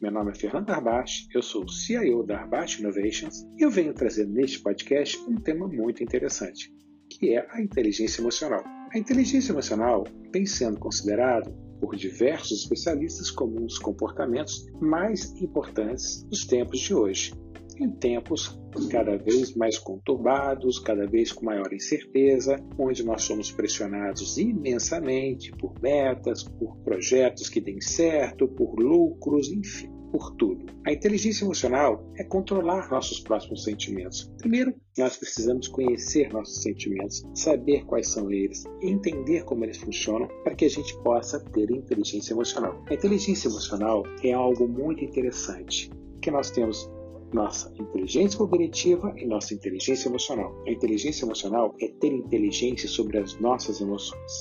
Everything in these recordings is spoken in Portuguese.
Meu nome é Fernando Arbache, eu sou o CIO da Arbache Innovations e eu venho trazer neste podcast um tema muito interessante, que é a inteligência emocional. A inteligência emocional vem sendo considerado por diversos especialistas como um dos comportamentos mais importantes dos tempos de hoje, em tempos cada vez mais conturbados, cada vez com maior incerteza, onde nós somos pressionados imensamente por metas, por projetos que deem certo, por lucros, enfim, por tudo. A inteligência emocional é controlar nossos próximos sentimentos. Primeiro, nós precisamos conhecer nossos sentimentos, saber quais são eles, entender como eles funcionam para que a gente possa ter inteligência emocional. A inteligência emocional é algo muito interessante, que nós temos nossa inteligência cognitiva e nossa inteligência emocional. A inteligência emocional é ter inteligência sobre as nossas emoções,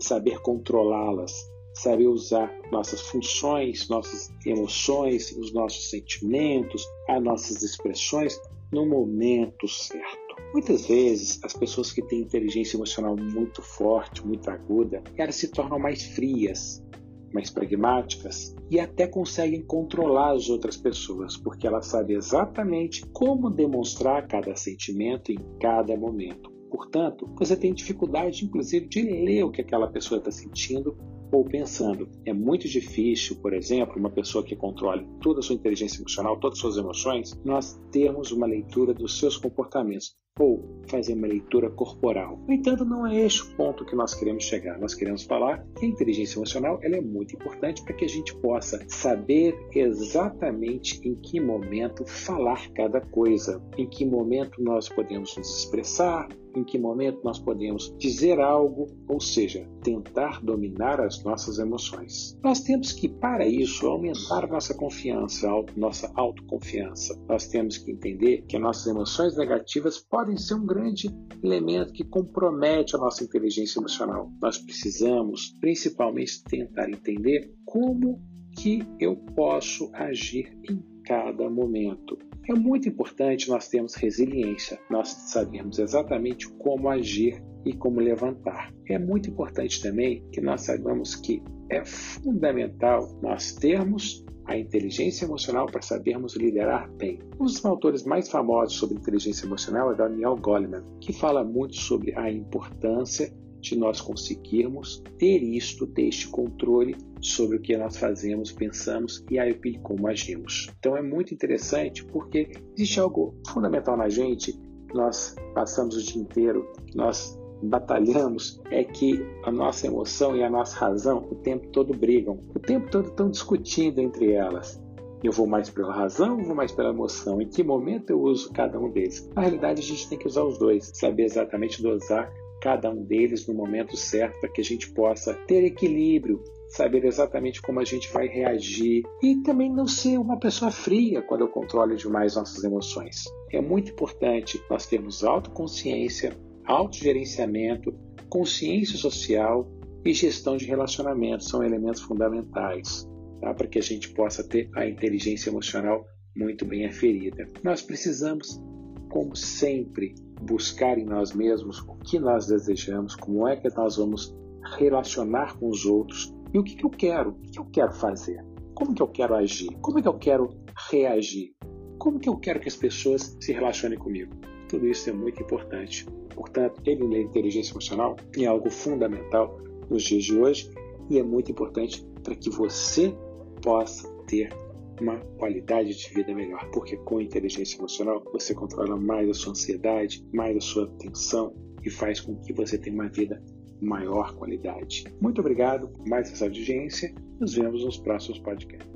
saber controlá-las, saber usar nossas funções, nossas emoções, os nossos sentimentos, as nossas expressões no momento certo. Muitas vezes, as pessoas que têm inteligência emocional muito forte, muito aguda, elas se tornam mais frias, mais pragmáticas e até conseguem controlar as outras pessoas, porque elas sabem exatamente como demonstrar cada sentimento em cada momento. Portanto, você tem dificuldade, inclusive, de ler o que aquela pessoa está sentindo ou pensando. É muito difícil, por exemplo, uma pessoa que controle toda a sua inteligência emocional, todas as suas emoções, nós termos uma leitura dos seus comportamentos ou fazer uma leitura corporal. No entanto, não é este o ponto que nós queremos chegar. Nós queremos falar que a inteligência emocional ela é muito importante para que a gente possa saber exatamente em que momento falar cada coisa, em que momento nós podemos nos expressar, em que momento nós podemos dizer algo, ou seja, tentar dominar as nossas emoções. Nós temos que, para isso, aumentar nossa confiança, nossa autoconfiança. Nós temos que entender que nossas emoções negativas podem ser um grande elemento que compromete a nossa inteligência emocional. Nós precisamos, principalmente, tentar entender como que eu posso agir em cada momento. É muito importante nós termos resiliência, nós sabemos exatamente como agir e como levantar. É muito importante também que nós saibamos que é fundamental nós termos a inteligência emocional para sabermos liderar bem. Um dos autores mais famosos sobre inteligência emocional é Daniel Goleman, que fala muito sobre a importância de nós conseguirmos ter isto, ter este controle sobre o que nós fazemos, pensamos e aí como agimos. Então é muito interessante porque existe algo fundamental na gente, nós passamos o dia inteiro, nós batalhamos, é que a nossa emoção e a nossa razão o tempo todo brigam, o tempo todo estão discutindo entre elas. Eu vou mais pela razão ou vou mais pela emoção? Em que momento eu uso cada um deles? Na realidade, a gente tem que usar os dois, saber exatamente dosar cada um deles no momento certo para que a gente possa ter equilíbrio, saber exatamente como a gente vai reagir e também não ser uma pessoa fria quando eu controlo demais nossas emoções. É muito importante nós termos autoconsciência, autogerenciamento, consciência social e gestão de relacionamentos são elementos fundamentais tá? para que a gente possa ter a inteligência emocional muito bem aferida. Nós precisamos, como sempre, buscar em nós mesmos o que nós desejamos, como é que nós vamos relacionar com os outros e o que, que eu quero, o que eu quero fazer, como que eu quero agir, como que eu quero reagir, como que eu quero que as pessoas se relacionem comigo. Tudo isso é muito importante. Portanto, ele na inteligência emocional é algo fundamental nos dias de hoje e é muito importante para que você possa ter uma qualidade de vida melhor, porque com inteligência emocional você controla mais a sua ansiedade, mais a sua tensão e faz com que você tenha uma vida maior qualidade. Muito obrigado por mais essa audiência. Nos vemos nos próximos podcasts.